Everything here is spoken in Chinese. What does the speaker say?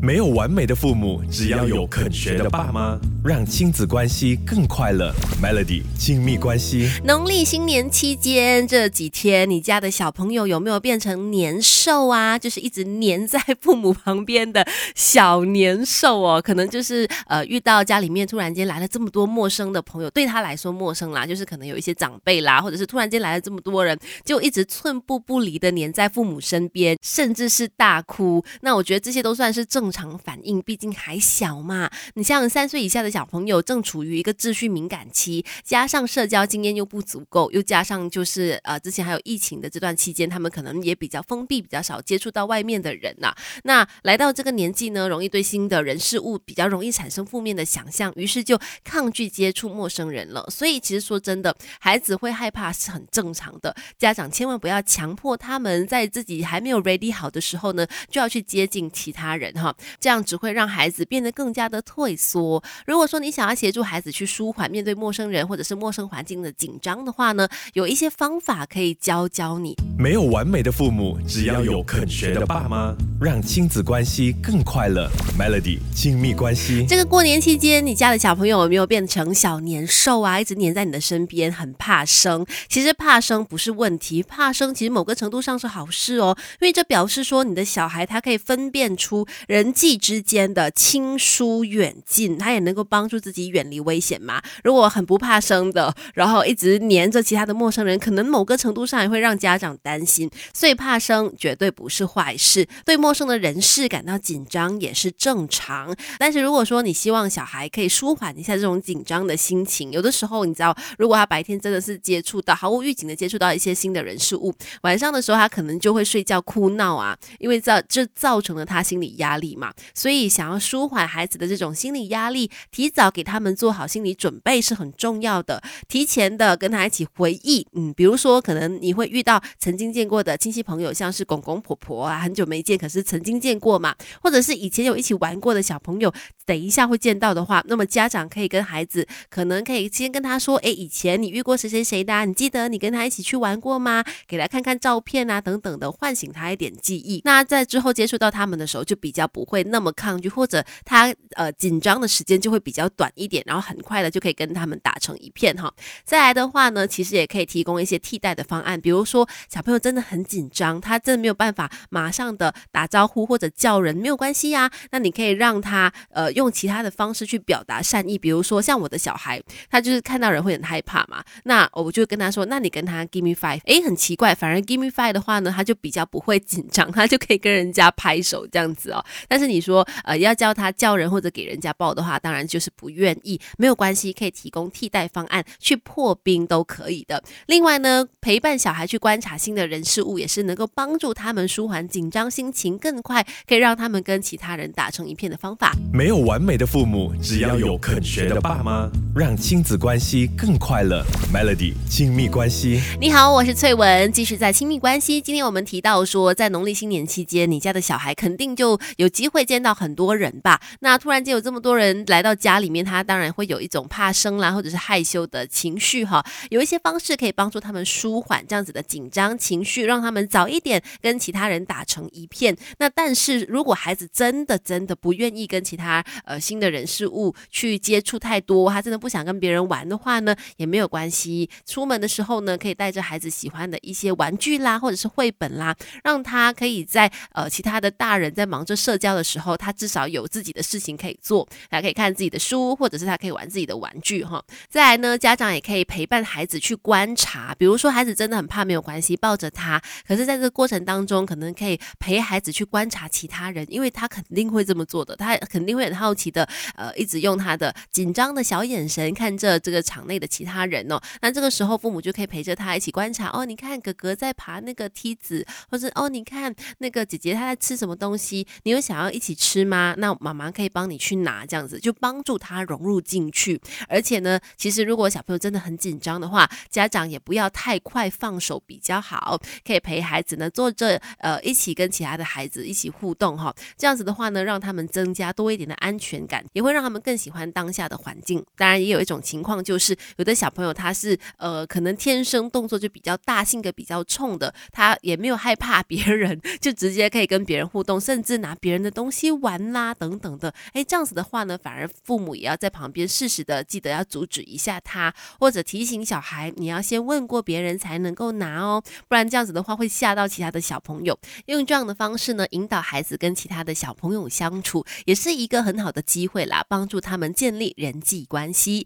没有完美的父母，只要有肯学的爸妈，让亲子关系更快乐。Melody 亲密关系，农历新年期间这几天，你家的小朋友有没有变成年兽啊？就是一直黏在父母旁边的小年兽哦。可能就是呃，遇到家里面突然间来了这么多陌生的朋友，对他来说陌生啦，就是可能有一些长辈啦，或者是突然间来了这么多人，就一直寸步不离的黏在父母身边，甚至是大哭。那我觉得这些都算是正。正常反应，毕竟还小嘛。你像三岁以下的小朋友，正处于一个秩序敏感期，加上社交经验又不足够，又加上就是呃，之前还有疫情的这段期间，他们可能也比较封闭，比较少接触到外面的人呐。那来到这个年纪呢，容易对新的人事物比较容易产生负面的想象，于是就抗拒接触陌生人了。所以其实说真的，孩子会害怕是很正常的。家长千万不要强迫他们在自己还没有 ready 好的时候呢，就要去接近其他人哈。这样只会让孩子变得更加的退缩。如果说你想要协助孩子去舒缓面对陌生人或者是陌生环境的紧张的话呢，有一些方法可以教教你。没有完美的父母，只要有肯学的爸妈，让亲子关系更快乐。Melody 亲密关系。这个过年期间，你家的小朋友有没有变成小年兽啊？一直黏在你的身边，很怕生。其实怕生不是问题，怕生其实某个程度上是好事哦，因为这表示说你的小孩他可以分辨出人。人际之间的亲疏远近，他也能够帮助自己远离危险嘛。如果很不怕生的，然后一直黏着其他的陌生人，可能某个程度上也会让家长担心。所以怕生绝对不是坏事，对陌生的人事感到紧张也是正常。但是如果说你希望小孩可以舒缓一下这种紧张的心情，有的时候你知道，如果他白天真的是接触到毫无预警的接触到一些新的人事物，晚上的时候他可能就会睡觉哭闹啊，因为造这造成了他心理压力。嘛，所以想要舒缓孩子的这种心理压力，提早给他们做好心理准备是很重要的。提前的跟他一起回忆，嗯，比如说可能你会遇到曾经见过的亲戚朋友，像是公公婆婆啊，很久没见，可是曾经见过嘛，或者是以前有一起玩过的小朋友，等一下会见到的话，那么家长可以跟孩子，可能可以先跟他说，哎，以前你遇过谁谁谁的，你记得你跟他一起去玩过吗？给他看看照片啊，等等的，唤醒他一点记忆。那在之后接触到他们的时候，就比较不。会那么抗拒，或者他呃紧张的时间就会比较短一点，然后很快的就可以跟他们打成一片哈。再来的话呢，其实也可以提供一些替代的方案，比如说小朋友真的很紧张，他真的没有办法马上的打招呼或者叫人，没有关系呀。那你可以让他呃用其他的方式去表达善意，比如说像我的小孩，他就是看到人会很害怕嘛，那我就跟他说，那你跟他 give me five，哎，很奇怪，反而 give me five 的话呢，他就比较不会紧张，他就可以跟人家拍手这样子哦。但是你说，呃，要叫他叫人或者给人家抱的话，当然就是不愿意。没有关系，可以提供替代方案去破冰都可以的。另外呢，陪伴小孩去观察新的人事物，也是能够帮助他们舒缓紧张心情，更快可以让他们跟其他人打成一片的方法。没有完美的父母，只要有肯学的爸妈，让亲子关系更快乐。Melody 亲密关系，你好，我是翠文，继续在亲密关系。今天我们提到说，在农历新年期间，你家的小孩肯定就有机。会见到很多人吧？那突然间有这么多人来到家里面，他当然会有一种怕生啦，或者是害羞的情绪哈。有一些方式可以帮助他们舒缓这样子的紧张情绪，让他们早一点跟其他人打成一片。那但是如果孩子真的真的不愿意跟其他呃新的人事物去接触太多，他真的不想跟别人玩的话呢，也没有关系。出门的时候呢，可以带着孩子喜欢的一些玩具啦，或者是绘本啦，让他可以在呃其他的大人在忙着社交。的时候，他至少有自己的事情可以做，他可以看自己的书，或者是他可以玩自己的玩具哈。再来呢，家长也可以陪伴孩子去观察，比如说孩子真的很怕，没有关系，抱着他。可是，在这个过程当中，可能可以陪孩子去观察其他人，因为他肯定会这么做的，他肯定会好奇的，呃，一直用他的紧张的小眼神看着这个场内的其他人哦。那这个时候，父母就可以陪着他一起观察哦。你看哥哥在爬那个梯子，或者哦，你看那个姐姐她在吃什么东西，你有想要。一起吃吗？那妈妈可以帮你去拿，这样子就帮助他融入进去。而且呢，其实如果小朋友真的很紧张的话，家长也不要太快放手比较好，可以陪孩子呢坐着，呃，一起跟其他的孩子一起互动哈。这样子的话呢，让他们增加多一点的安。安全感，也会让他们更喜欢当下的环境。当然，也有一种情况就是，有的小朋友他是呃，可能天生动作就比较大，性格比较冲的，他也没有害怕别人，就直接可以跟别人互动，甚至拿别人的东西玩啦等等的。哎，这样子的话呢，反而父母也要在旁边适时的记得要阻止一下他，或者提醒小孩，你要先问过别人才能够拿哦，不然这样子的话会吓到其他的小朋友。用这样的方式呢，引导孩子跟其他的小朋友相处，也是一个很很好的机会啦，帮助他们建立人际关系。